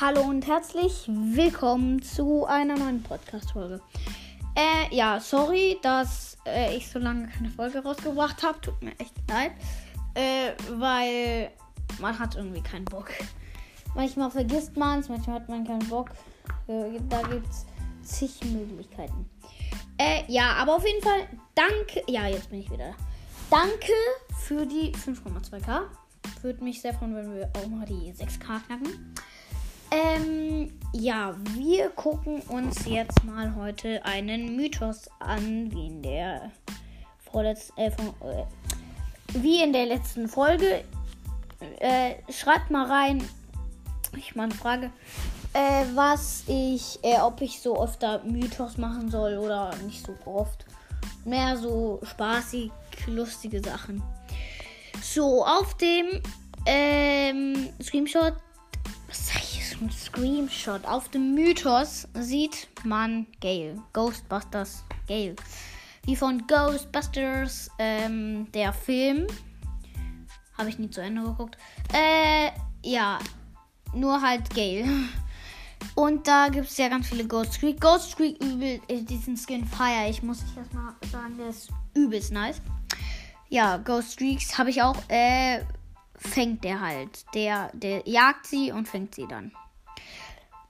hallo und herzlich willkommen zu einer neuen Podcast-Folge. Äh, ja, sorry, dass äh, ich so lange keine Folge rausgebracht habe. Tut mir echt leid. Äh, weil man hat irgendwie keinen Bock. Manchmal vergisst man es, manchmal hat man keinen Bock. Äh, da gibt es zig Möglichkeiten. Äh, ja, aber auf jeden Fall danke. Ja, jetzt bin ich wieder da. Danke für die 5,2k. Würde mich sehr freuen, wenn wir auch mal die 6k knacken. Ja, wir gucken uns jetzt mal heute einen Mythos an, wie in der vorletzten, äh, von, äh, wie in der letzten Folge. Äh, schreibt mal rein, ich mal eine Frage, äh, was ich, äh, ob ich so öfter Mythos machen soll oder nicht so oft. Mehr so spaßig, lustige Sachen. So, auf dem ähm, Screenshot, Ein Screenshot. Auf dem Mythos sieht man Gale. Ghostbusters Gale. Wie von Ghostbusters, ähm, der Film. Habe ich nie zu Ende geguckt. Äh, ja. Nur halt Gale. Und da gibt es ja ganz viele Ghost Streak. Ghost Streak übel, äh, diesen Skin feier ich, muss ich erstmal sagen, der ist übelst nice. Ja, Ghost Streaks habe ich auch. Äh, fängt der halt. Der, der jagt sie und fängt sie dann.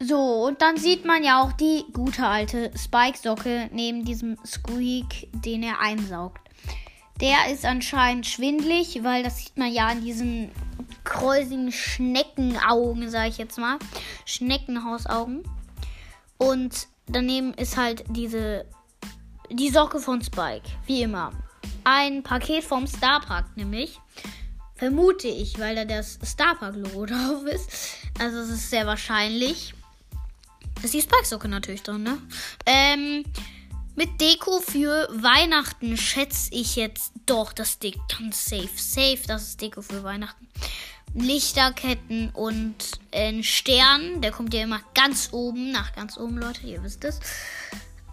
So, und dann sieht man ja auch die gute alte Spike-Socke neben diesem Squeak, den er einsaugt. Der ist anscheinend schwindlig, weil das sieht man ja an diesen kräusigen Schneckenaugen, sage ich jetzt mal. Schneckenhausaugen. Und daneben ist halt diese die Socke von Spike, wie immer. Ein Paket vom Starpark nämlich. Vermute ich, weil da das Starpark-Logo drauf ist. Also es ist sehr wahrscheinlich. Ist die Spike-Socke natürlich drin, ne? Ähm, mit Deko für Weihnachten schätze ich jetzt doch, das Ding ganz safe. Safe, das ist Deko für Weihnachten. Lichterketten und ein Stern. Der kommt ja immer ganz oben, nach ganz oben, Leute, ihr wisst es.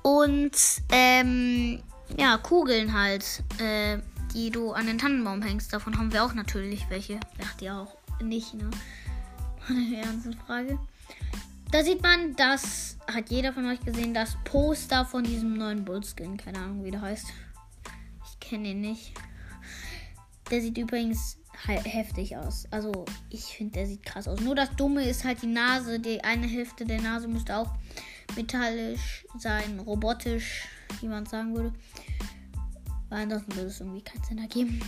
Und, ähm, ja, Kugeln halt. Äh, die du an den Tannenbaum hängst. Davon haben wir auch natürlich welche. Dacht ihr auch nicht, ne? Eine ernste Frage. Da sieht man, das hat jeder von euch gesehen, das Poster von diesem neuen Bullskin. Keine Ahnung, wie der heißt. Ich kenne ihn nicht. Der sieht übrigens heftig aus. Also, ich finde, der sieht krass aus. Nur das Dumme ist halt die Nase. Die eine Hälfte der Nase müsste auch metallisch sein, robotisch, wie man sagen würde. Weil ansonsten würde es irgendwie keinen Sinn ergeben.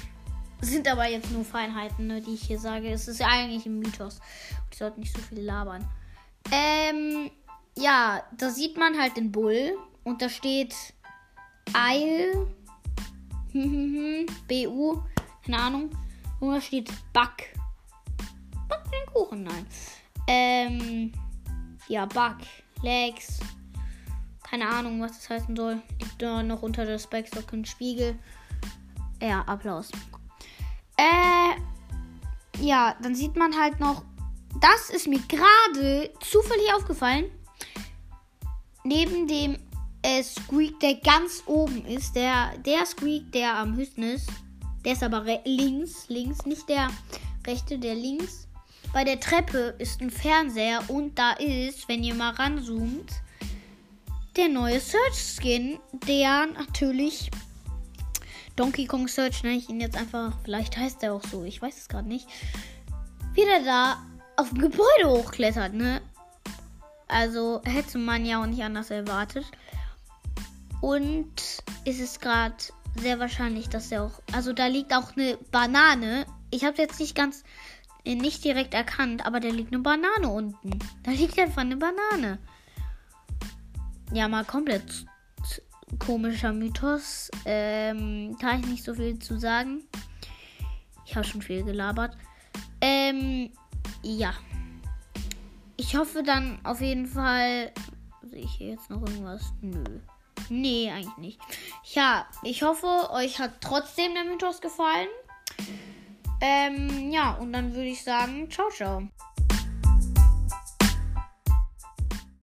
Sind aber jetzt nur Feinheiten, ne, die ich hier sage. Es ist ja eigentlich ein Mythos. Ich sollte nicht so viel labern. Ähm, ja, da sieht man halt den Bull. Und da steht Eil. BU. Keine Ahnung. Und da steht Back. Back den Kuchen, nein. Ähm, ja, Back. Legs. Keine Ahnung, was das heißen soll. Liegt da noch unter der Spikestock ein Spiegel. Ja, Applaus. Äh, ja, dann sieht man halt noch. Das ist mir gerade zufällig aufgefallen. Neben dem äh, Squeak, der ganz oben ist, der, der Squeak, der am höchsten ist, der ist aber links, links, nicht der rechte, der links. Bei der Treppe ist ein Fernseher und da ist, wenn ihr mal ranzoomt, der neue Search Skin, der natürlich Donkey Kong Search nenne ich ihn jetzt einfach, vielleicht heißt er auch so, ich weiß es gerade nicht, wieder da auf dem Gebäude hochklettert, ne? Also hätte man ja auch nicht anders erwartet. Und ist es gerade sehr wahrscheinlich, dass er auch, also da liegt auch eine Banane. Ich habe jetzt nicht ganz, äh, nicht direkt erkannt, aber da liegt eine Banane unten. Da liegt einfach eine Banane ja, mal komplett komischer Mythos. Ähm, kann ich nicht so viel zu sagen. Ich habe schon viel gelabert. Ähm, ja. Ich hoffe dann auf jeden Fall. Sehe ich hier jetzt noch irgendwas? Nö. Nee, eigentlich nicht. Ja, ich hoffe, euch hat trotzdem der Mythos gefallen. Ähm, ja, und dann würde ich sagen, ciao, ciao.